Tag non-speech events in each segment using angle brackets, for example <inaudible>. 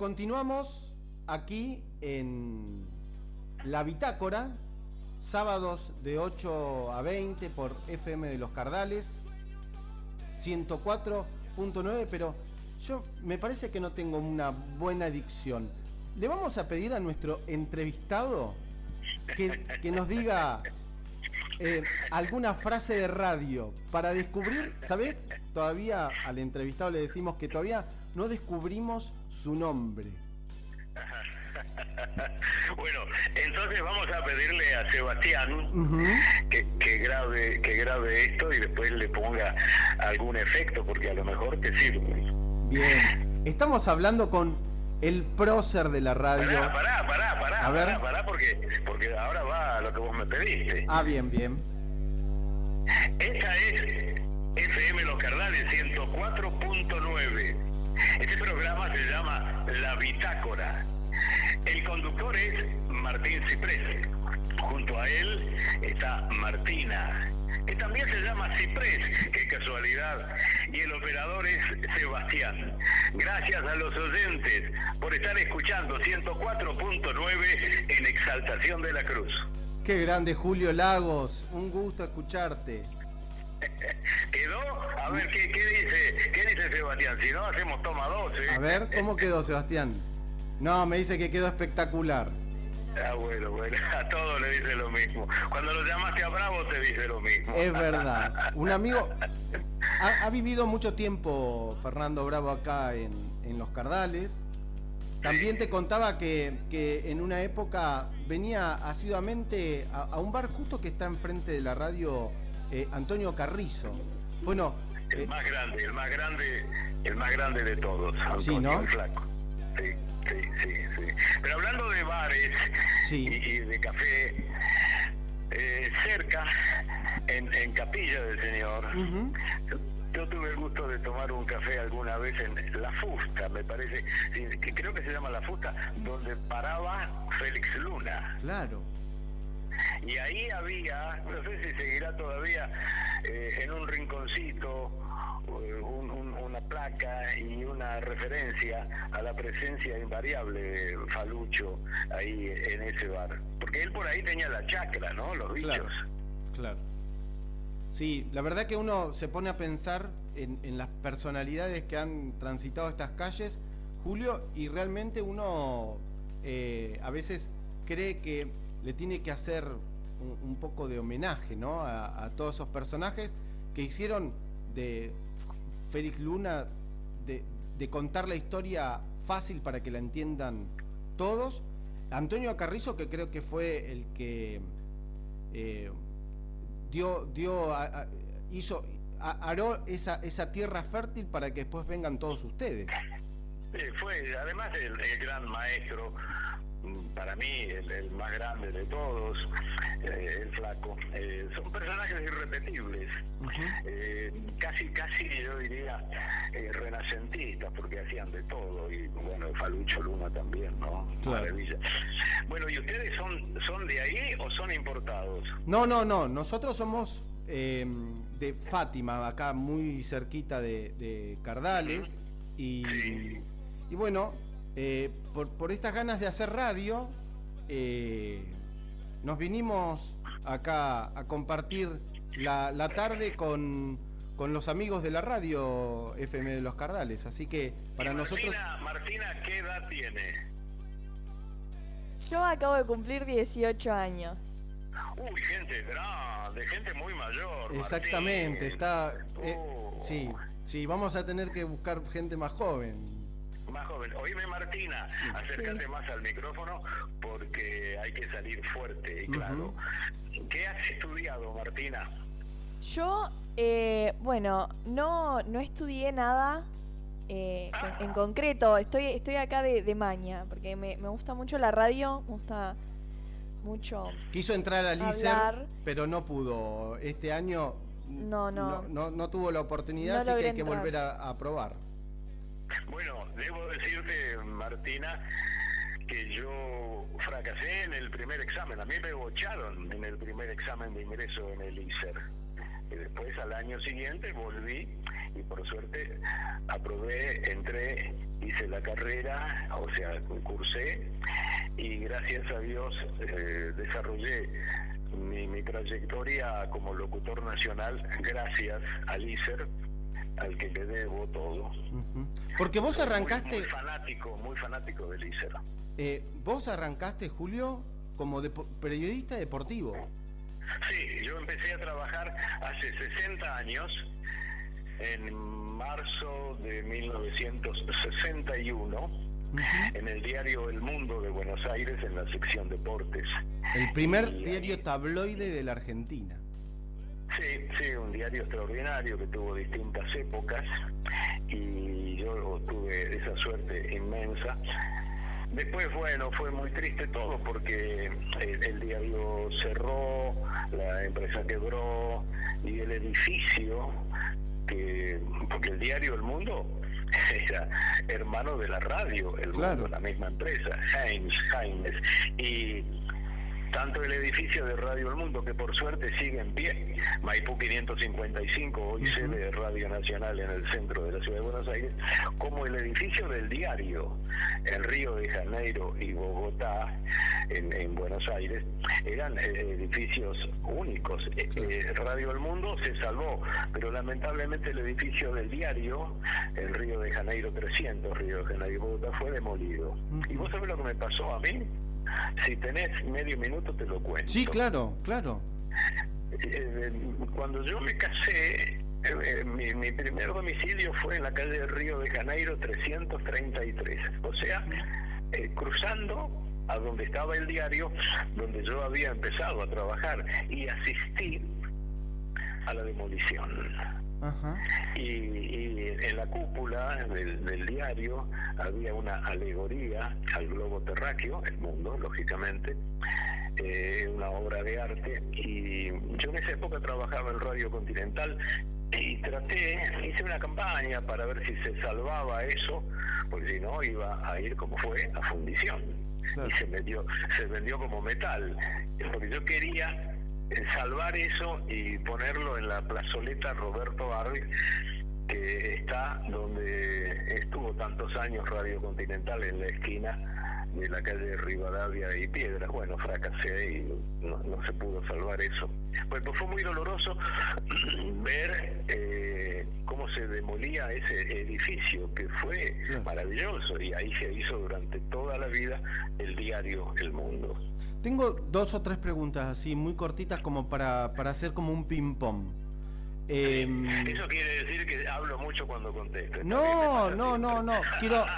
Continuamos aquí en La Bitácora, sábados de 8 a 20 por FM de los Cardales, 104.9, pero yo me parece que no tengo una buena dicción. Le vamos a pedir a nuestro entrevistado que, que nos diga eh, alguna frase de radio para descubrir, ¿sabes? Todavía al entrevistado le decimos que todavía no descubrimos su nombre. <laughs> bueno, entonces vamos a pedirle a Sebastián que, que, grabe, que grabe esto y después le ponga algún efecto, porque a lo mejor te sirve. Bien, estamos hablando con el prócer de la radio. Pará, pará, pará, pará, a ver. pará, porque, porque ahora va a lo que vos me pediste. Ah, bien, bien. Esta es FM Los Cardales 104.9. <laughs> Este programa se llama La Bitácora. El conductor es Martín Ciprés. Junto a él está Martina, que también se llama Ciprés, qué casualidad. Y el operador es Sebastián. Gracias a los oyentes por estar escuchando 104.9 en Exaltación de la Cruz. Qué grande Julio Lagos, un gusto escucharte. <laughs> ¿Quedó? A ver, ¿qué, dice, ¿qué dice Sebastián? Si no, hacemos toma dos. ¿eh? A ver, ¿cómo quedó Sebastián? No, me dice que quedó espectacular. Ah, bueno, bueno, <laughs> a todos le dice lo mismo. Cuando lo llamaste a Bravo te dice lo mismo. Es <laughs> verdad. Un amigo ha, vivido mucho tiempo Fernando Bravo acá en, Los Cardales. También te contaba que, en una época venía asiduamente a, un bar justo que está enfrente de la radio eh, Antonio Carrizo. Bueno, el eh, más grande, el más grande, el más grande de todos, Antonio sí, ¿no? Flaco. Sí, sí, sí, sí. Pero hablando de bares y, de café, eh, cerca, en, Capilla del Señor, yo, tuve el gusto de tomar un café alguna vez en La Fusta, me parece, que creo que se llama La Fusta, donde paraba Félix Luna. Claro. Y ahí había, no sé si seguirá todavía, eh, en un rinconcito, eh, una placa y una referencia a la presencia invariable de Falucho ahí en ese bar. Porque él por ahí tenía la chacra, ¿no? Los bichos. Claro. Sí, la verdad que uno se pone a pensar en, las personalidades que han transitado estas calles, Julio, y realmente uno eh, a veces cree que le tiene que hacer un, poco de homenaje ¿no? a, todos esos personajes que hicieron de Félix Luna de, contar la historia fácil para que la entiendan todos. Antonio Carrizo, que creo que fue el que eh, dio, dio hizo, aró esa, esa tierra fértil para que después vengan todos ustedes. fue además el gran maestro para mí el, más grande de todos, eh, el flaco. Eh, son personajes irrepetibles, eh, casi, casi yo diría renacentistas, porque hacían de todo, y bueno, Falucho Luna también, ¿no? Maravilla. Bueno, ¿y ustedes son, son de ahí o son importados? No, no, no, nosotros somos de Fátima, acá muy cerquita de, Cardales, y, y bueno, eh, por, estas ganas de hacer radio, eh, nos vinimos acá a compartir la, tarde con, los amigos de la radio FM de los Cardales. Así que para nosotros. Martina, ¿qué edad tiene? Yo acabo de cumplir 18 años. Uy, gente grande, gente muy mayor. Exactamente, está. Eh, oh. sí, sí, vamos a tener que buscar gente más joven más joven. Oíme Martina, acércate más al micrófono porque hay que salir fuerte y claro. ¿Qué has estudiado, Martina? Yo, eh, bueno, no, no estudié nada eh, en concreto. Estoy, estoy acá de, maña porque me, gusta mucho la radio, me gusta mucho. Quiso entrar al ICER, pero no pudo. Este año no, no, no, tuvo la oportunidad, así que hay que volver a, a probar. Bueno, debo decirte, Martina, que yo fracasé en el primer examen. A mí me bocharon en el primer examen de ingreso en el ICER. Y después al año siguiente volví y por suerte aprobé, entré, hice la carrera, o sea, concursé y gracias a Dios eh, desarrollé mi, mi, trayectoria como locutor nacional gracias al ISER, al que le debo todo. Porque vos arrancaste... Muy, fanático, muy fanático del ISER. Eh, vos arrancaste, Julio, como periodista deportivo. Sí, yo empecé a trabajar hace 60 años, en marzo de 1961, en el diario El Mundo de Buenos Aires, en la sección deportes. El primer diario tabloide de la Argentina. Sí, sí, un diario extraordinario que tuvo distintas épocas y yo tuve esa suerte inmensa. Después, bueno, fue muy triste todo porque el, diario cerró, la empresa quebró y el edificio, que porque el diario El Mundo <laughs> era hermano de la radio, El Mundo, la misma empresa, Heinz, Heinz, y tanto el edificio de Radio El Mundo, que por suerte sigue en pie, Maipú 555, hoy sede de Radio Nacional en el centro de la ciudad de Buenos Aires, como el edificio del diario en Río de Janeiro y Bogotá, en, Buenos Aires, eran eh, edificios únicos. Eh, eh, Radio El Mundo se salvó, pero lamentablemente el edificio del diario en Río de Janeiro 300, Río de Janeiro y Bogotá, fue demolido. ¿Y vos sabés lo que me pasó a mí? Si tenés medio minuto te lo cuento. Sí, claro, claro. Eh, cuando yo me casé, eh, mi, primer domicilio fue en la calle Río de Janeiro 333, o sea, eh, cruzando a donde estaba el diario, donde yo había empezado a trabajar y asistí a la demolición. Y, en la cúpula del, diario había una alegoría al globo terráqueo, el mundo, lógicamente, eh, una obra de arte. Y yo en esa época trabajaba en Radio Continental y traté, hice una campaña para ver si se salvaba eso, porque si no iba a ir como fue a fundición. Y se vendió, se vendió como metal, porque yo quería salvar eso y ponerlo en la plazoleta Roberto Arby, que está donde estuvo tantos años Radio Continental, en la esquina de la calle Rivadavia y Piedras. Bueno, fracasé y no, se pudo salvar eso. Pues, fue muy doloroso <clears throat> ver eh, cómo se demolía ese edificio, que fue maravilloso, y ahí se hizo durante toda la vida el diario El Mundo. Tengo dos o tres preguntas así, muy cortitas, como para, para hacer como un ping-pong. Em, eso quiere decir que hablo mucho cuando contesto. No, no, no, no. Quiero. <laughs>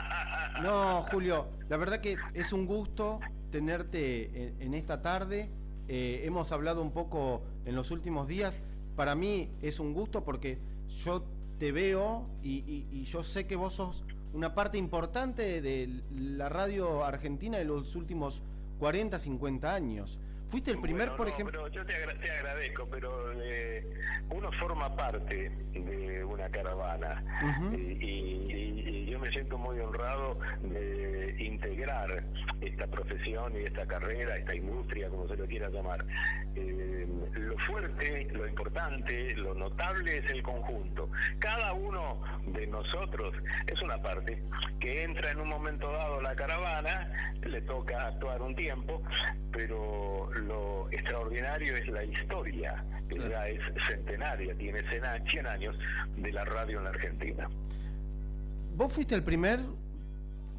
No, Julio, la verdad que es un gusto tenerte en, esta tarde. Eh, hemos hablado un poco en los últimos días. Para mí es un gusto porque yo te veo y, y yo sé que vos sos una parte importante de la radio argentina en los últimos 40, 50 años. Fuiste el primer, por ejemplo. yo te, agradezco, pero eh, uno forma parte de una caravana y, yo me siento muy honrado de integrar esta profesión y esta carrera, esta industria, como se lo quiera llamar. Eh, lo fuerte, lo importante, lo notable es el conjunto. Cada uno de nosotros es una parte que entra en un momento dado a la caravana, le toca actuar un tiempo, pero lo extraordinario es la historia, que ya es centenaria, tiene 100 años de la radio en la Argentina. Vos fuiste el primer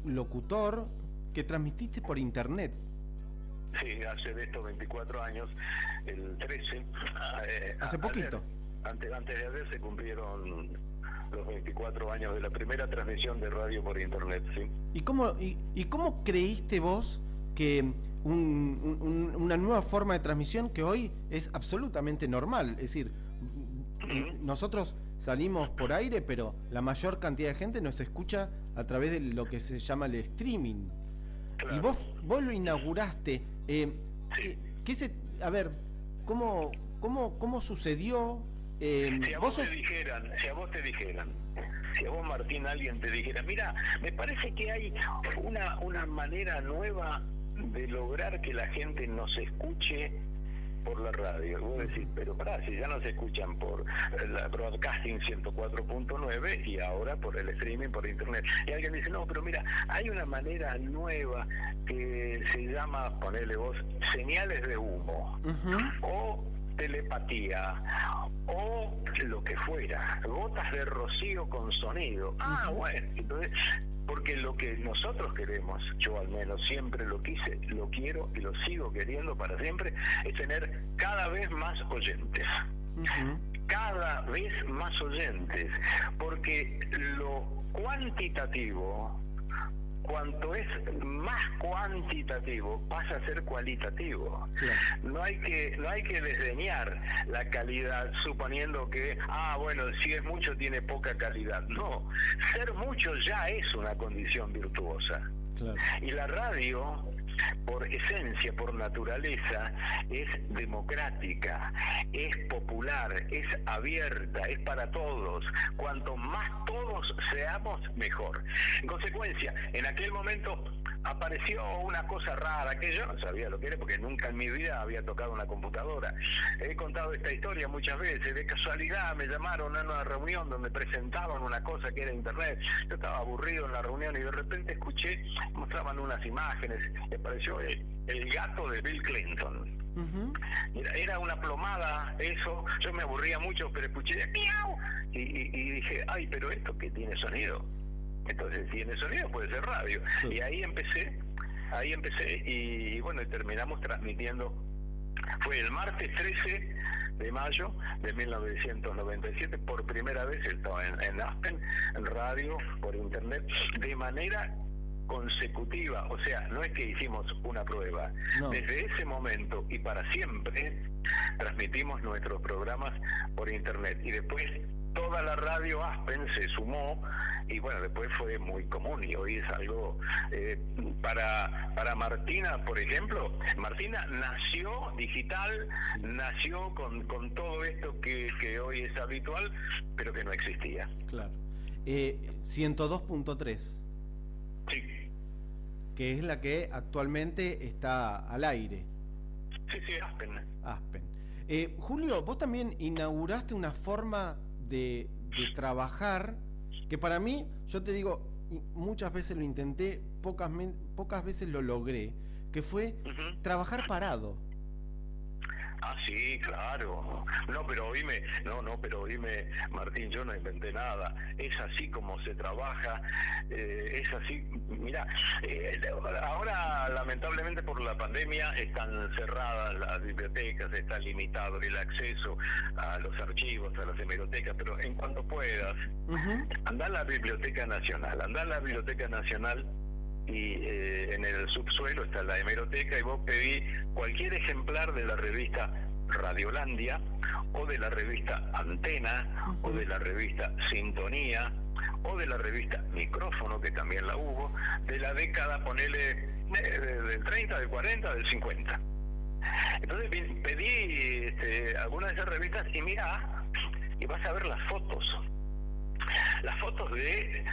locutor que transmitiste por internet. Sí, hace de estos 24 años, el 13. Eh, hace poquito. antes, antes de ayer se cumplieron los 24 años de la primera transmisión de radio por internet, ¿sí? ¿Y cómo, y, y cómo creíste vos que una nueva forma de transmisión que hoy es absolutamente normal. Es decir, nosotros salimos por aire, pero la mayor cantidad de gente nos escucha a través de lo que se llama el streaming. Y vos, vos lo inauguraste. Eh, ¿qué, se, a ver, ¿cómo, cómo, cómo sucedió? Eh, si a vos, te dijeran, si a vos te dijeran, si a vos Martín alguien te dijera, mira, me parece que hay una, una manera nueva de lograr que la gente nos escuche por la radio. Vos decís, pero pará, si ya no se escuchan por la broadcasting 104.9 y ahora por el streaming, por internet. Y alguien dice, no, pero mira, hay una manera nueva que se llama, ponerle vos, señales de humo. O telepatía o lo que fuera, gotas de rocío con sonido. Ah, bueno, entonces porque lo que nosotros queremos, yo al menos siempre lo quise, lo quiero y lo sigo queriendo para siempre, es tener cada vez más oyentes. Cada vez más oyentes, porque lo cuantitativo cuanto es más cuantitativo pasa a ser cualitativo. No hay que no hay que desdeñar la calidad suponiendo que ah bueno si es mucho tiene poca calidad. No, ser mucho ya es una condición virtuosa. Y la radio por esencia, por naturaleza, es democrática, es popular, es abierta, es para todos. Cuanto más todos seamos, mejor. En consecuencia, en aquel momento apareció una cosa rara que yo no sabía lo que era porque nunca en mi vida había tocado una computadora. He contado esta historia muchas veces. De casualidad me llamaron a una reunión donde presentaban una cosa que era internet. Yo estaba aburrido en la reunión y de repente escuché, mostraban unas imágenes apareció el, gato de Bill Clinton. era una plomada eso, yo me aburría mucho, pero escuché miau y, dije, ay, pero esto que tiene sonido. Entonces, si tiene sonido puede ser radio. Y ahí empecé, ahí empecé y, bueno, terminamos transmitiendo. Fue el martes 13 de mayo de 1997, por primera vez estaba en, en Aspen, en radio, por internet, de manera consecutiva, o sea, no es que hicimos una prueba. Desde ese momento y para siempre transmitimos nuestros programas por internet y después toda la radio Aspen se sumó y bueno, después fue muy común y hoy es algo eh, para, para Martina, por ejemplo, Martina nació digital, nació con, con todo esto que, que hoy es habitual, pero que no existía. Claro. Eh, 102.3. Sí. Que es la que actualmente está al aire. Sí, sí, Aspen. Aspen. Eh, Julio, vos también inauguraste una forma de, trabajar que para mí, yo te digo, muchas veces lo intenté, pocas, pocas veces lo logré, que fue trabajar parado. Ah, sí, claro. No, pero oíme, no, no, pero oíme, Martín, yo no inventé nada. Es así como se trabaja, eh, es así. Mira, eh, ahora lamentablemente por la pandemia están cerradas las bibliotecas, está limitado el acceso a los archivos, a las hemerotecas, pero en cuanto puedas, anda a la Biblioteca Nacional, anda a la Biblioteca Nacional y eh, en el subsuelo está la hemeroteca y vos pedí cualquier ejemplar de la revista Radiolandia o de la revista Antena o de la revista Sintonía o de la revista Micrófono, que también la hubo, de la década, ponele, del 30, del 40, del 50. Entonces pedí este, algunas de esas revistas y mira, y vas a ver las fotos las fotos de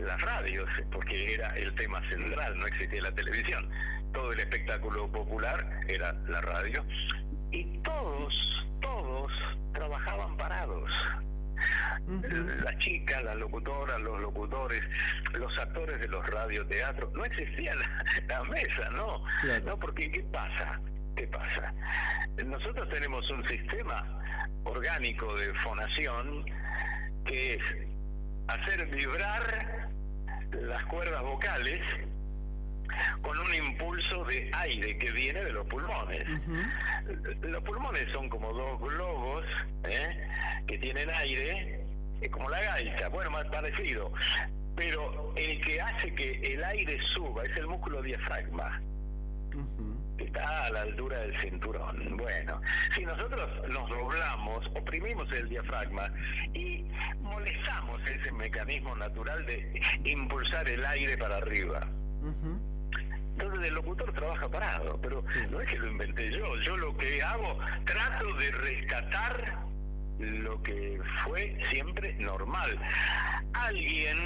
las radios, porque era el tema central, no existía la televisión. Todo el espectáculo popular era la radio. Y todos, todos trabajaban parados. Las chicas, las locutoras, los locutores, los actores de los radioteatros, no existía la, mesa, ¿no? No, porque ¿qué pasa? ¿Qué pasa? Nosotros tenemos un sistema orgánico de fonación que es hacer vibrar las cuerdas vocales con un impulso de aire que viene de los pulmones. Los pulmones son como dos globos ¿eh? que tienen aire, es como la gaita, bueno, más parecido. Pero el que hace que el aire suba es el músculo diafragma está a la altura del cinturón. Bueno, si nosotros nos doblamos, oprimimos el diafragma y molestamos ese mecanismo natural de impulsar el aire para arriba. Entonces el locutor trabaja parado, pero no es que lo inventé yo, yo lo que hago, trato de rescatar lo que fue siempre normal. Alguien,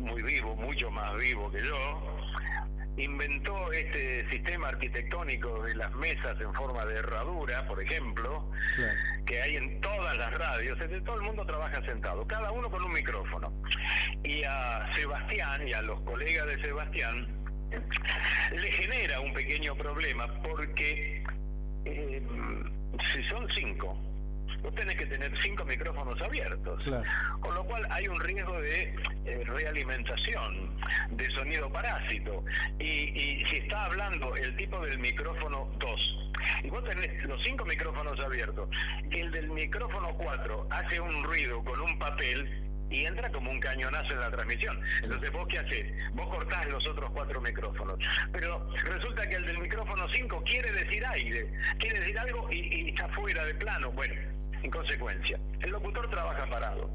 muy vivo, mucho más vivo que yo, inventó este sistema arquitectónico de las mesas en forma de herradura, por ejemplo, que hay en todas las radios, todo el mundo trabaja sentado, cada uno con un micrófono. Y a Sebastián y a los colegas de Sebastián le genera un pequeño problema porque eh, si son cinco, vos tenés que tener cinco micrófonos abiertos. Con lo cual hay un riesgo de eh, realimentación, de sonido parásito. Y, si está hablando el tipo del micrófono 2, y vos tenés los cinco micrófonos abiertos, el del micrófono 4 hace un ruido con un papel, y entra como un cañonazo en la transmisión. Entonces, ¿vos qué haces? Vos cortás los otros cuatro micrófonos. Pero resulta que el del micrófono 5 quiere decir aire, quiere decir algo y, y, está fuera de plano. Bueno, en consecuencia, el locutor trabaja parado.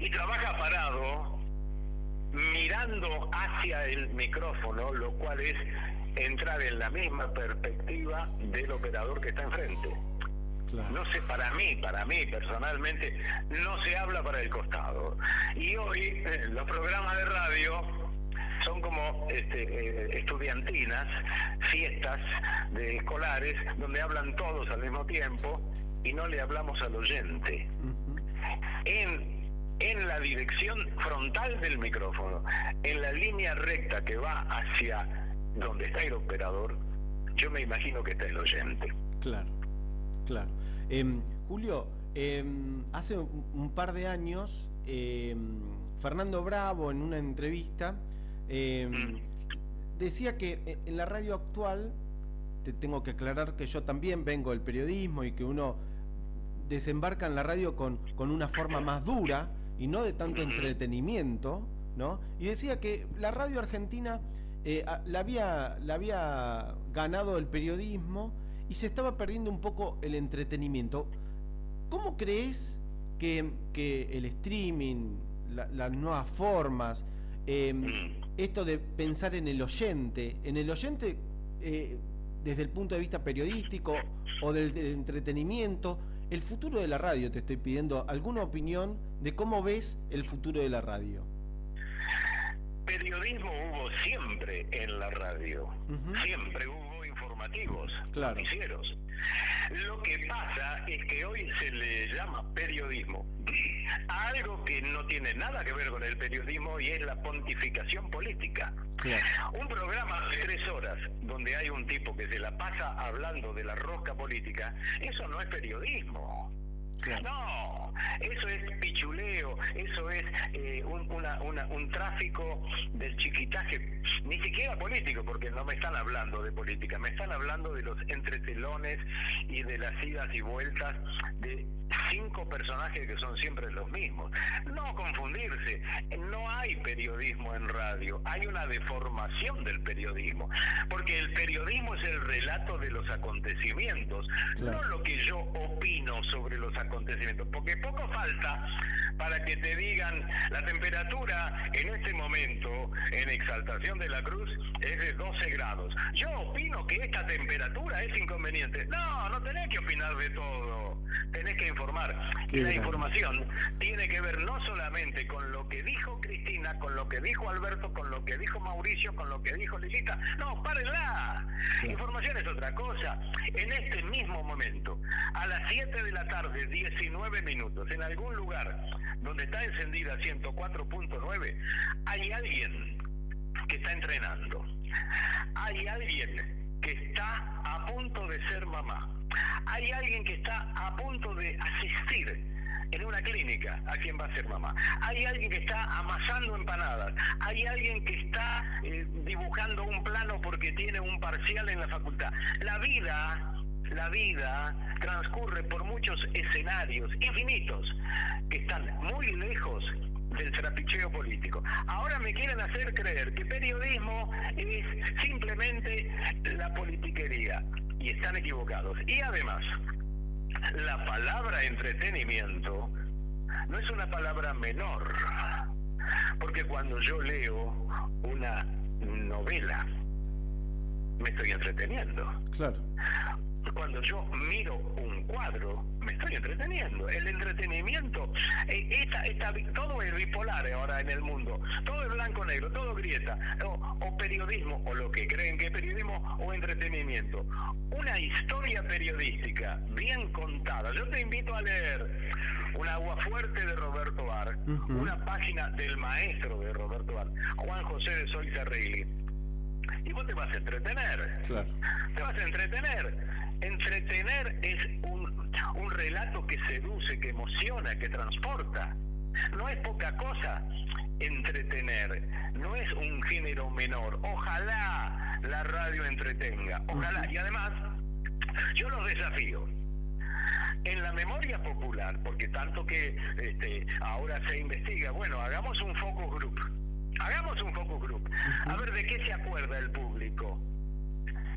Y trabaja parado mirando hacia el micrófono, lo cual es entrar en la misma perspectiva del operador que está enfrente. No sé, para mí, para mí personalmente, no se habla para el costado. Y hoy eh, los programas de radio son como este, eh, estudiantinas, fiestas de escolares, donde hablan todos al mismo tiempo y no le hablamos al oyente. en, en la dirección frontal del micrófono, en la línea recta que va hacia donde está el operador, yo me imagino que está el oyente. Claro, claro. Em, Julio, em, hace un, par de años, em, Fernando Bravo en una entrevista mm. decía que en la radio actual, te tengo que aclarar que yo también vengo del periodismo y que uno desembarca en la radio con, con una forma más dura y no de tanto entretenimiento, ¿no? Y decía que la radio argentina eh, la, había, la había ganado el periodismo y se estaba perdiendo un poco el entretenimiento. ¿Cómo crees que, el streaming, las nuevas formas, em, esto de pensar en el oyente, en el oyente eh, desde el punto de vista periodístico o del entretenimiento, el futuro de la radio, te estoy pidiendo alguna opinión de cómo ves el futuro de la radio. Periodismo hubo siempre en la radio, siempre hubo informativos, claro. noticieros. Lo que pasa es que hoy se le llama periodismo a algo que no tiene nada que ver con el periodismo y es la pontificación política. Un programa de tres horas donde hay un tipo que se la pasa hablando de la rosca política, eso no es periodismo. No, eso es eso es eh, un, un tráfico del chiquitaje, ni siquiera político, porque no me están hablando de política, me están hablando de los entretelones y de las idas y vueltas de cinco personajes que son siempre los mismos. No confundirse, no hay periodismo en radio, hay una deformación del periodismo, porque el periodismo es el relato de los acontecimientos, no lo que yo opino sobre los acontecimientos, porque poco falta para que te digan la temperatura en este momento en Exaltación de la Cruz es de 12 grados. Yo opino que esta temperatura es inconveniente. No, no tenés que opinar de todo, tenés que informar. y la información tiene que ver no solamente con lo que dijo Cristina, con lo que dijo Alberto, con lo que dijo Mauricio, con lo que dijo Lilita. No, párenla. Información es otra cosa. En este mismo momento, a las 7 de la tarde, 19 minutos, en algún lugar donde está encendida 104.9, hay alguien que está entrenando. Hay alguien que está a punto de ser mamá hay alguien que está a punto de asistir en una clínica a quien va a ser mamá. Hay alguien que está amasando empanadas. Hay alguien que está eh, dibujando un plano porque tiene un parcial en la facultad. La vida, la vida transcurre por muchos escenarios infinitos que están muy lejos del trapicheo político. Ahora me quieren hacer creer que periodismo es simplemente la politiquería y están equivocados. Y además, la palabra entretenimiento no es una palabra menor, porque cuando yo leo una novela, me estoy entreteniendo. Claro. Cuando yo miro un cuadro, me estoy entreteniendo. El entretenimiento, eh, esta, esta, todo es bipolar ahora en el mundo. Todo es blanco-negro, todo grieta. O, o, periodismo, o lo que creen que es periodismo, o entretenimiento. Una historia periodística bien contada. Yo te invito a leer Un agua fuerte de Roberto Ar, una página del maestro de Roberto Ar, Juan José de Solís Arregli. Y vos te vas a entretener. Claro. Te vas a entretener. Entretener es un, un relato que seduce, que emociona, que transporta. No es poca cosa entretener, no es un género menor. Ojalá la radio entretenga, ojalá. Y además, yo los desafío. En la memoria popular, porque tanto que este, ahora se investiga, bueno, hagamos un focus group. Hagamos un focus group. A ver de qué se acuerda el público.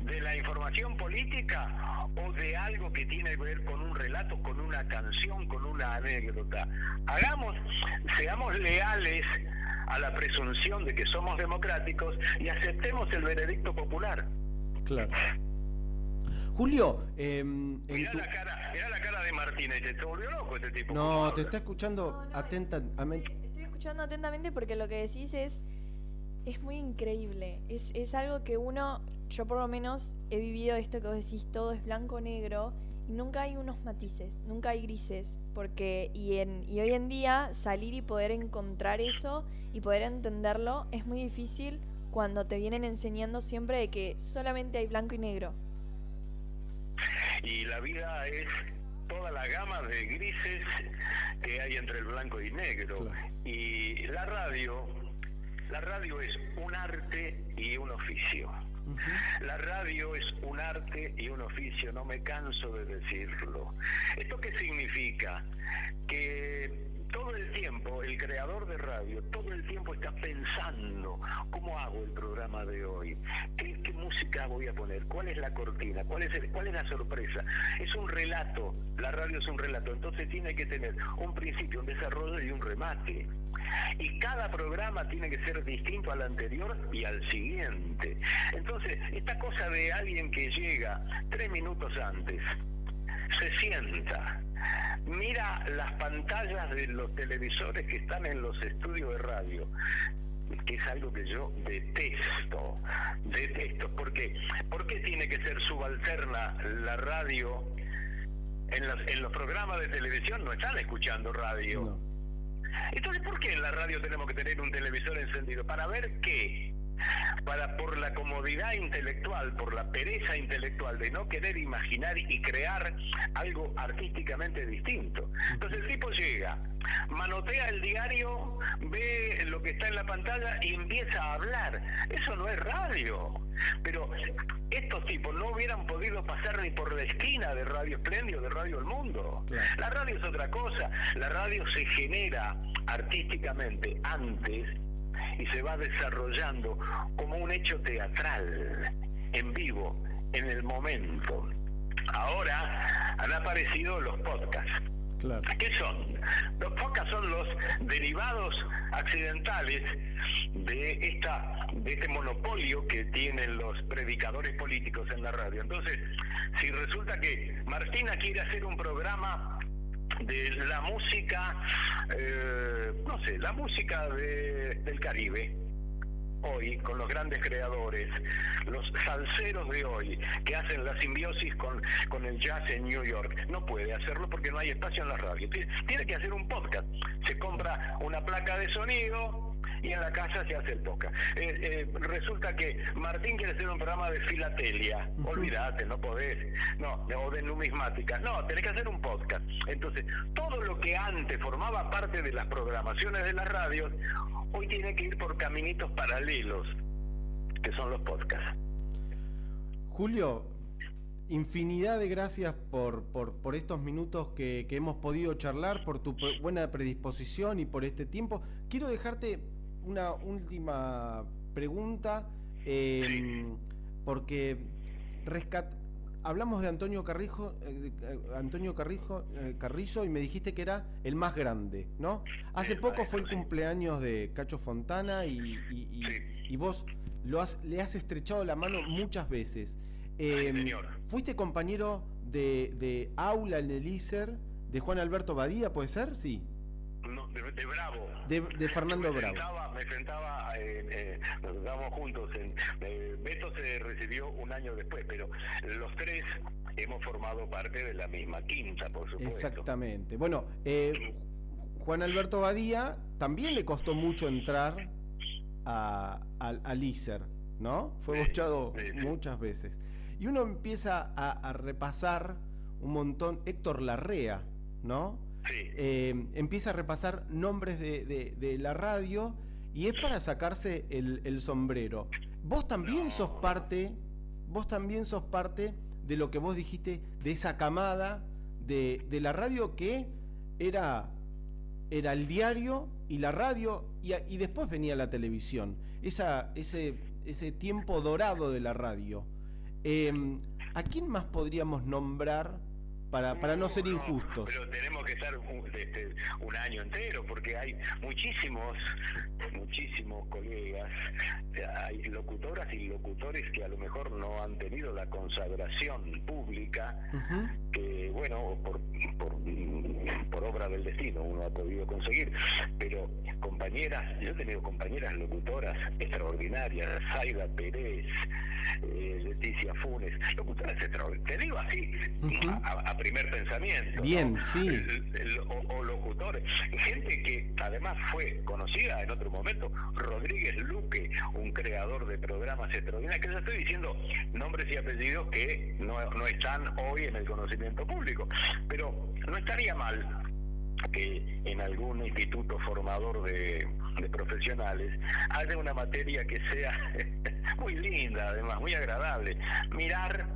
¿De la información política o de algo que tiene que ver con un relato, con una canción, con una anécdota? Hagamos, seamos leales a la presunción de que somos democráticos y aceptemos el veredicto popular. Claro. Julio, eh, mirá, tu... la cara, mirá la cara de Martínez, te volvió loco este tipo. No, te está escuchando atentamente. Escuchando atentamente porque lo que decís es es muy increíble. Es, es algo que uno, yo por lo menos he vivido esto que vos decís, todo es blanco-negro y nunca hay unos matices, nunca hay grises, porque y, en, y hoy en día salir y poder encontrar eso y poder entenderlo es muy difícil cuando te vienen enseñando siempre de que solamente hay blanco y negro. Y la vida es toda la gama de grises que hay entre el blanco y negro. Claro. Y la radio, la radio es un arte y un oficio. Uh -huh. La radio es un arte y un oficio, no me canso de decirlo. ¿Esto qué significa? Que todo el tiempo el creador de radio, todo el tiempo está pensando cómo hago el programa de hoy, qué, música voy a poner, cuál es la cortina, cuál es, el, cuál es la sorpresa. Es un relato, la radio es un relato, entonces tiene que tener un principio, un desarrollo y un remate. Y cada programa tiene que ser distinto al anterior y al siguiente. Entonces, esta cosa de alguien que llega tres minutos antes, se sienta, mira las pantallas de los televisores que están en los estudios de radio, que es algo que yo detesto, detesto, porque ¿por qué tiene que ser subalterna la radio? En los, en los programas de televisión no están escuchando radio. No. Entonces, ¿por qué en la radio tenemos que tener un televisor encendido? ¿Para ver qué? Para por la comodidad intelectual, por la pereza intelectual de no querer imaginar y crear algo artísticamente distinto. Entonces el tipo llega, manotea el diario, ve lo que está en la pantalla y empieza a hablar. Eso no es radio. Pero estos tipos no hubieran podido pasar ni por la esquina de Radio Espléndido, de Radio El Mundo. Claro. La radio es otra cosa. La radio se genera artísticamente antes y se va desarrollando como un hecho teatral, en vivo, en el momento. Ahora han aparecido los podcasts. Claro. ¿Qué son? Los podcasts son los derivados accidentales de esta de este monopolio que tienen los predicadores políticos en la radio. Entonces, si resulta que Martina quiere hacer un programa de la música, eh, no sé, la música de, del Caribe, hoy con los grandes creadores, los salseros de hoy, que hacen la simbiosis con, con el jazz en New York. No puede hacerlo porque no hay espacio en la radio. Tiene que hacer un podcast. Se compra una placa de sonido, y en la casa se hace el podcast. Eh, eh, resulta que Martín quiere hacer un programa de filatelia. Uh -huh. Olvídate, no podés. No, o de numismática. No, tenés que hacer un podcast. Entonces, todo lo que antes formaba parte de las programaciones de las radios, hoy tiene que ir por caminitos paralelos, que son los podcasts. Julio, infinidad de gracias por, por, por estos minutos que, que, hemos podido charlar, por tu buena predisposición y por este tiempo. Quiero dejarte una última pregunta, eh, sí. porque rescat hablamos de Antonio Carrijo, eh, Antonio Carrijo, eh, Carrizo y me dijiste que era el más grande, ¿no? Hace poco fue el cumpleaños de Cacho Fontana y, y, y, Sí. y vos lo has, le has estrechado la mano muchas veces. Eh, señor. fuiste compañero de, de Aula en el ISER, de Juan Alberto Badía, ¿puede ser? Sí. De, de Bravo. De, de Fernando me Bravo. Sentaba, me sentaba, en, eh, nos sentábamos juntos. En, eh, Beto se recibió un año después, pero los tres hemos formado parte de la misma quinta, por supuesto. Exactamente. Bueno, eh, Juan Alberto Badía también le costó mucho entrar a, al, al ISER, ¿no? Fue Sí, bochado sí, sí. muchas veces. Y uno empieza a, a repasar un montón, Héctor Larrea, ¿no? Sí. Eh, empieza a repasar nombres de, de- de la radio y es para sacarse el, el sombrero. Vos también No. sos parte, vos también sos parte de lo que vos dijiste, de esa camada de, de la radio que era, era el diario y la radio y, y después venía la televisión. Esa, ese, ese tiempo dorado de la radio. Eh, ¿A quién más podríamos nombrar para, para no ser injustos? Pero tenemos que estar un, este, un año entero porque hay muchísimos, muchísimos colegas, hay locutoras y locutores que a lo mejor no han tenido la consagración pública que, bueno, por, por, por obra del destino uno ha podido conseguir. Pero compañeras, yo he tenido compañeras locutoras extraordinarias, Zaida Pérez, eh, Leticia Funes, locutoras extraordinarias. Te digo así, Ujú. a, a primer pensamiento. Bien, ¿no? sí. El- el- o, o locutores. Gente que además fue conocida en otro momento, Rodríguez Luque, un creador de programas extraordinarios, que yo estoy diciendo nombres y apellidos que no, no están hoy en el conocimiento público. Pero no estaría mal que en algún instituto formador de, de profesionales haya una materia que sea <laughs> muy linda, además, muy agradable. Mirar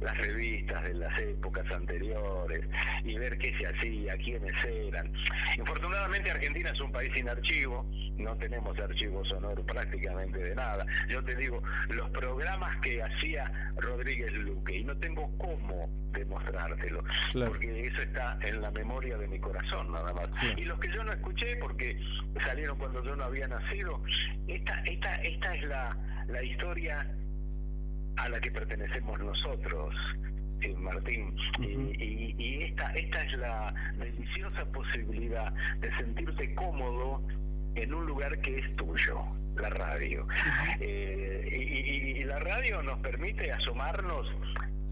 las revistas de las épocas anteriores y ver qué se hacía, quiénes eran. Infortunadamente Argentina es un país sin archivo, no tenemos archivo sonoro prácticamente de nada. Yo te digo, los programas que hacía Rodríguez Luque, y no tengo cómo demostrártelo, Claro. porque eso está en la memoria de mi corazón nada más. Y los que yo no escuché porque salieron cuando yo no había nacido, esta, esta, esta es la, la historia a la que pertenecemos nosotros. eh, Martín, Y- Ujú. y, y esta, esta es la deliciosa posibilidad de sentirte cómodo en un lugar que es tuyo, la radio. Eh, y, la radio nos permite asomarnos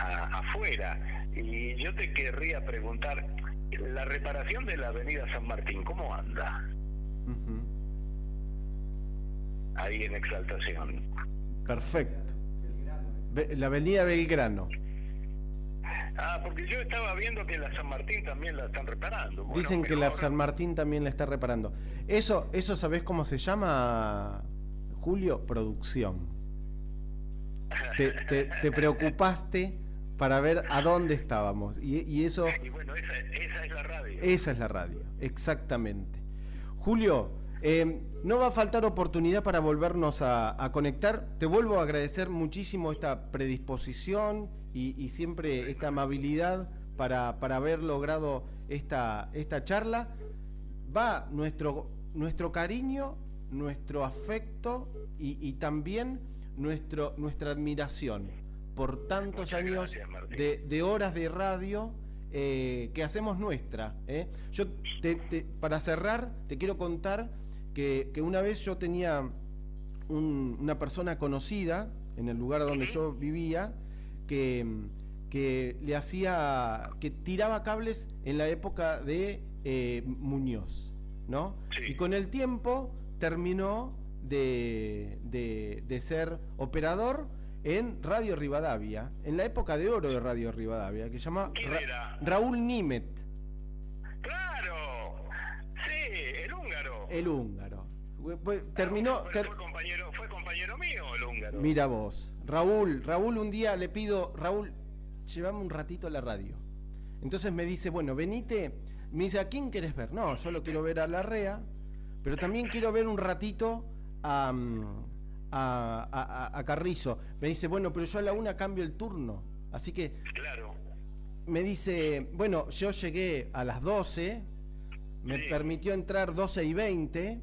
a- afuera. Y yo te querría preguntar, la reparación de la Avenida San Martín, ¿cómo anda? Ahí en Exaltación. Perfecto. La avenida Belgrano. Ah, porque yo estaba viendo que la San Martín también la están reparando. Bueno, Dicen que la. San Martín también la está reparando. Eso, eso ¿sabés cómo se llama, Julio? Producción. <laughs> Te, te- te preocupaste para ver a dónde estábamos. Y, y eso, Y bueno, esa, esa es la radio. esa es la radio, exactamente. Julio, eh, no va a faltar oportunidad para volvernos a, a conectar. Te vuelvo a agradecer muchísimo esta predisposición y, y siempre esta amabilidad para, para haber logrado esta, esta charla. Va nuestro, nuestro cariño, nuestro afecto y, y también nuestro, nuestra admiración por tantos Muchas años gracias, de, de horas de radio eh, que hacemos nuestra. ¿eh? Yo te- te- para cerrar te quiero contar que, que una vez yo tenía un- una persona conocida en el lugar donde yo vivía que, que le hacía que tiraba cables en la época de eh, Muñoz, ¿no? Sí. Y con el tiempo terminó de, de- de ser operador en Radio Rivadavia, en la época de oro de Radio Rivadavia, que se llama. Raúl Nimet, ¡Claro! El húngaro. Terminó, Fue, compañero, fue compañero mío el húngaro. Mira vos, Raúl, Raúl un día le pido, Raúl, llévame un ratito a la radio. Entonces me dice, bueno, venite, me dice, ¿a quién querés ver? No, yo lo quiero ver a la REA, pero también quiero ver un ratito a, mm, a, a- a- a Carrizo. Me dice, bueno, pero yo a la una cambio el turno. Así que Claro. me dice, bueno, yo llegué a las 12, me Sí. permitió entrar 12 y 20.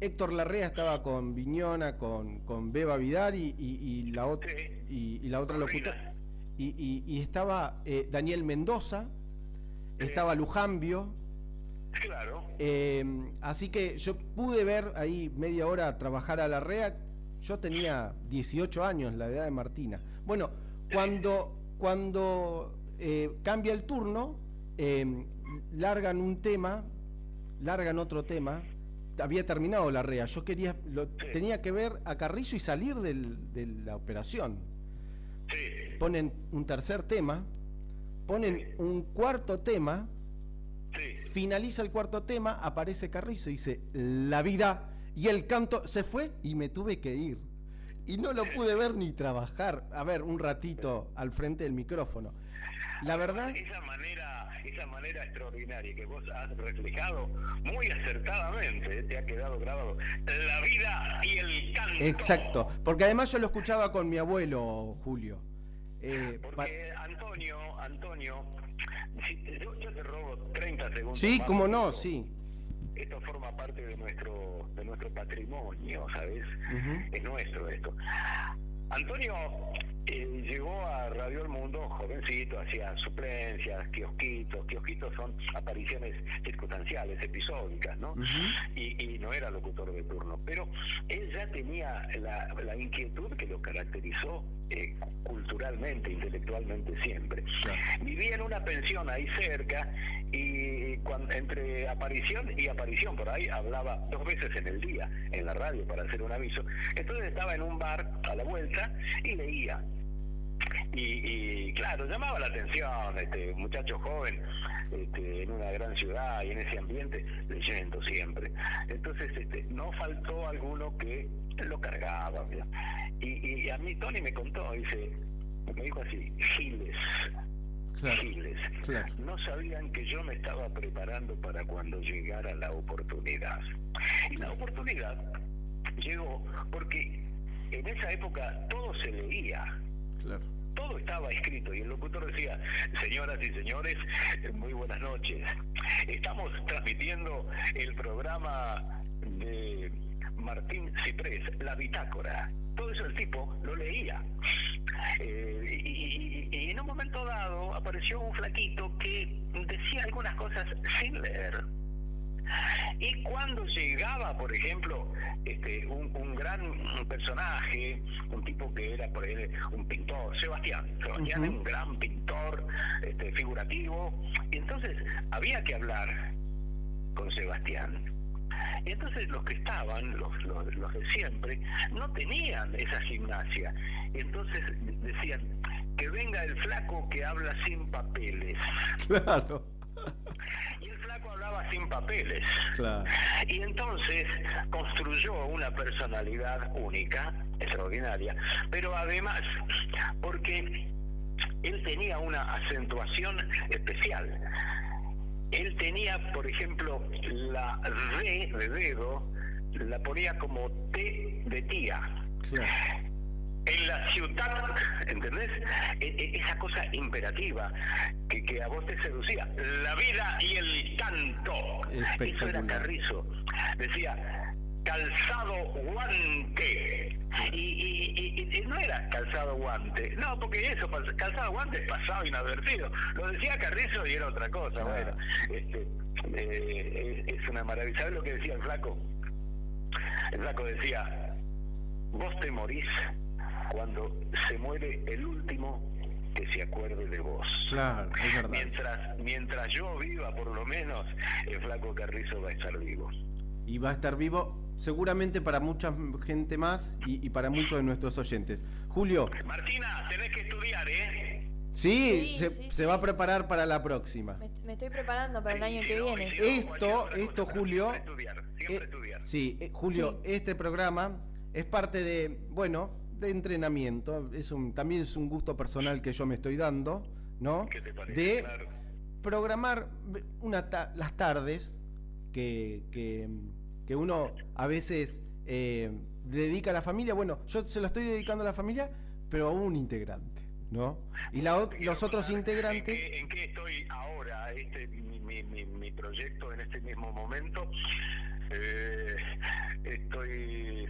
Héctor Larrea estaba con Viñona, con, con Beba Vidal y, y- y la, ot- Sí. y, y la otra locutora. Y, estaba eh, Daniel Mendoza, estaba Lujambio. Claro. Eh, así que yo pude ver ahí media hora trabajar a la REA. Yo tenía 18 años, la edad de Martina. Bueno, cuando, cuando eh, cambia el turno, largan un tema, largan otro tema. Había terminado la REA. Yo quería, lo, tenía que ver a Carrizo y salir de la operación. Ponen un tercer tema, ponen un cuarto tema, finaliza el cuarto tema, aparece Carrizo y dice, la vida y el canto se fue y me tuve que ir. Y no lo pude ver ni trabajar, a ver, un ratito al frente del micrófono. La verdad... Esa manera, esa manera extraordinaria que vos has reflejado muy acertadamente, te ha quedado grabado. La vida y el canto. Exacto, porque además yo lo escuchaba con mi abuelo, Julio. Eh, Porque Antonio, Antonio, yo, te robo 30 segundos. Sí, como no, sí. Esto forma parte de nuestro de nuestro patrimonio, ¿sabes? Es nuestro esto. Antonio eh, llegó a Radio El Mundo jovencito, hacía suplencias, kiosquitos. Kiosquitos son apariciones circunstanciales, episódicas, ¿no? y, no era locutor de turno. Pero él ya tenía la, inquietud que lo caracterizó eh, culturalmente, intelectualmente siempre. Vivía en una pensión ahí cerca y cuando, entre aparición y aparición, por ahí hablaba dos veces en el día en la radio para hacer un aviso. Entonces estaba en un bar a la vuelta y leía y, claro, llamaba la atención, este muchacho joven, este, en una gran ciudad y en ese ambiente, leyendo siempre. Entonces, este, no faltó alguno que lo cargaba. Y, y, a mí Tony me contó, dice, me dijo así, Giles. Giles. No sabían que yo me estaba preparando para cuando llegara la oportunidad. Y la oportunidad llegó porque en esa época todo se leía. Claro todo estaba escrito y el locutor decía, señoras y señores, muy buenas noches. Estamos transmitiendo el programa de Martín Ciprés, La Bitácora. Todo eso el tipo lo leía. Eh, y, en un momento dado apareció un flaquito que decía algunas cosas sin leer. Y cuando llegaba, por ejemplo, este, un, gran personaje, un tipo que era por ahí un pintor, Sebastián, Sebastián es un gran pintor este, figurativo, y entonces había que hablar con Sebastián. Y entonces los que estaban, los, los, los de siempre, no tenían esa gimnasia. Y entonces decían, que venga el flaco que habla sin papeles. Claro. Y el flaco hablaba sin papeles. Y entonces construyó una personalidad única, extraordinaria, pero además porque él tenía una acentuación especial. Él tenía, por ejemplo, la D de dedo, la ponía como T de tía en la ciudad, ¿entendés? E, e, esa cosa imperativa que, que, a vos te seducía. La vida y el canto. Eso era Carrizo. Decía, calzado guante. Y, y, no era calzado guante. No, porque eso, calzado guante es pasado inadvertido. Lo decía Carrizo y era otra cosa. Bueno, este, eh, es, es una maravilla. ¿Sabes lo que decía el flaco? El flaco decía, vos te morís cuando se muere el último que se acuerde de vos. Claro, es verdad. Mientras, mientras yo viva, por lo menos, el flaco Carrizo va a estar vivo. Y va a estar vivo seguramente para mucha gente más y, para muchos de nuestros oyentes. Julio. Martina, tenés que estudiar, ¿eh? Sí, se, va a preparar para la próxima. Me, estoy preparando para el año que viene. esto, esto, Julio. Siempre estudiar, siempre eh, estudiar. Sí, eh, Julio, este programa es parte de, bueno, de entrenamiento, es un, también es un gusto personal que yo me estoy dando, ¿no? De programar una las tardes que, que, uno a veces eh, dedica a la familia. Bueno, yo se lo estoy dedicando a la familia, pero a un integrante, ¿no? Y la, los otros integrantes... ¿En qué, estoy ahora? Este, mi, mi, mi, proyecto en este mismo momento. Eh, estoy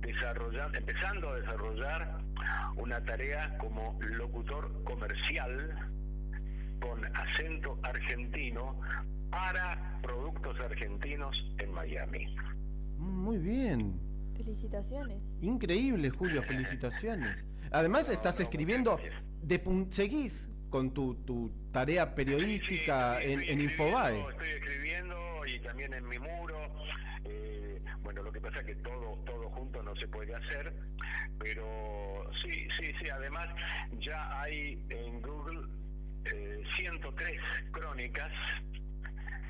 desarrollando, empezando a desarrollar una tarea como locutor comercial con acento argentino para productos argentinos en Miami. Muy bien. Felicitaciones. Increíble, Julio, felicitaciones. Además estás escribiendo, de, seguís con tu, tu tarea periodística en, en Infobae. Estoy escribiendo y también en mi muro. Eh, bueno, lo que pasa es que todo, todo junto no se puede hacer, pero sí, sí, sí. Además, ya hay en Google 103 eh, crónicas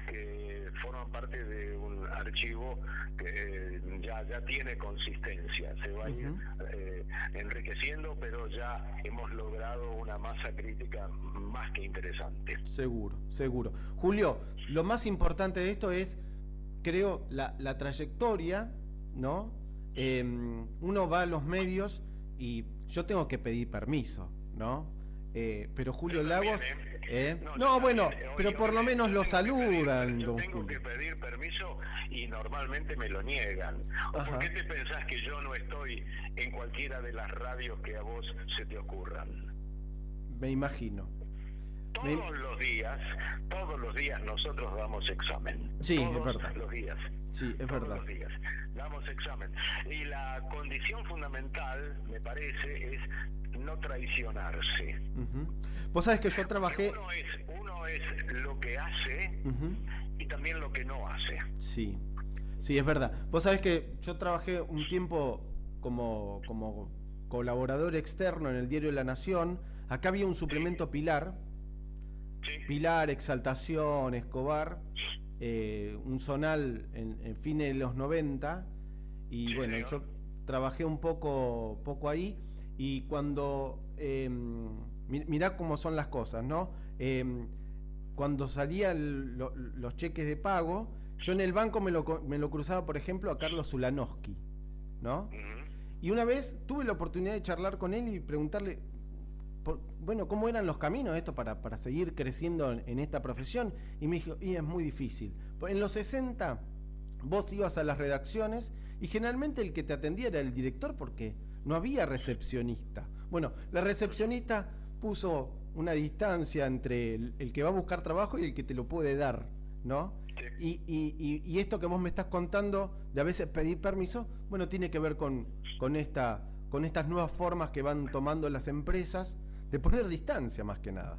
que forman parte de un archivo que eh, ya, ya tiene consistencia, se va a ir eh, enriqueciendo, pero ya hemos logrado una masa crítica más que interesante. Seguro, seguro. Julio, lo más importante de esto es, creo, la, la trayectoria, ¿no? Em, uno va a los medios y yo tengo que pedir permiso, ¿no? Eh, pero Julio Lagos... ¿Eh? No, bueno, pero por lo menos lo saludan, yo tengo que pedir permiso y normalmente me lo niegan. ¿Por qué te pensás que yo no estoy en cualquiera de las radios que a vos se te ocurran? Me imagino. Todos los días, todos los días nosotros damos examen. Sí, todos es verdad. los días. Sí, es todos verdad. los días damos examen. Y la condición fundamental, me parece, es no traicionarse. Vos sabés que yo trabajé... Uno es, uno es lo que hace y también lo que no hace. Sí, sí, es verdad. Vos sabés que yo trabajé un tiempo como, como colaborador externo en el diario La Nación. Acá había un suplemento Pilar. Pilar, Exaltación, Escobar. Eh, un zonal en, en fines de los 90. Y bueno, yo trabajé un poco, poco ahí. Y cuando, eh, mirá cómo son las cosas, ¿no? Em, cuando salían los cheques de pago, yo en el banco me lo, me lo cruzaba, por ejemplo, a Carlos Zulanowski, ¿no? Y una vez tuve la oportunidad de charlar con él y preguntarle, bueno, ¿cómo eran los caminos esto para, para seguir creciendo en, en, esta profesión? Y me dijo, y es muy difícil. En los 60 vos ibas a las redacciones y generalmente el que te atendía era el director porque no había recepcionista. Bueno, la recepcionista puso una distancia entre el, que va a buscar trabajo y el que te lo puede dar, ¿no? Y, y, y, esto que vos me estás contando de a veces pedir permiso, bueno, tiene que ver con, con, esta, con estas nuevas formas que van tomando las empresas de poner distancia más que nada.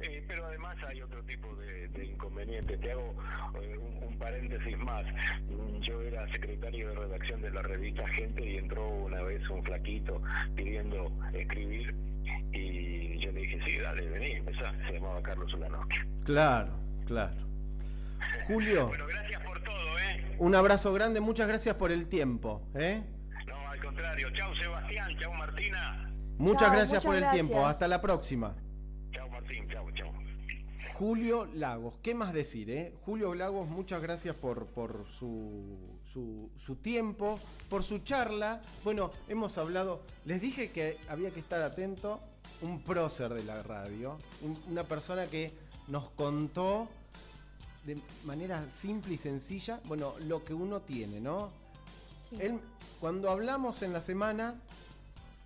Sí, pero además hay otro tipo de, de inconveniente. Te hago eh, un, un, paréntesis más. Yo era secretario de redacción de la revista Gente y entró una vez un flaquito pidiendo escribir y yo le dije, sí, dale, vení, empezá. Se llamaba Carlos Ulanowski. Claro, claro. Julio. <laughs> bueno, gracias por todo, ¿eh? Un abrazo grande, muchas gracias por el tiempo, ¿eh? No, al contrario. Chau, Sebastián. Chau, Martina. Muchas chau, gracias muchas por gracias. el tiempo. Hasta la próxima. Chau, Martín. Chau, chau. Julio Lagos, ¿qué más decir? Eh? Julio Lagos, muchas gracias por, por su, su, su, tiempo, por su charla. Bueno, hemos hablado, les dije que había que estar atento, un prócer de la radio, un, una persona que nos contó de manera simple y sencilla, bueno, lo que uno tiene, ¿no? Sí. Él, cuando hablamos en la semana,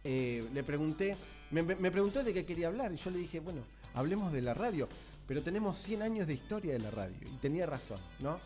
eh, le pregunté, me, me preguntó de qué quería hablar y yo le dije, bueno, hablemos de la radio pero tenemos 100 años de historia de la radio. Y tenía razón, ¿no?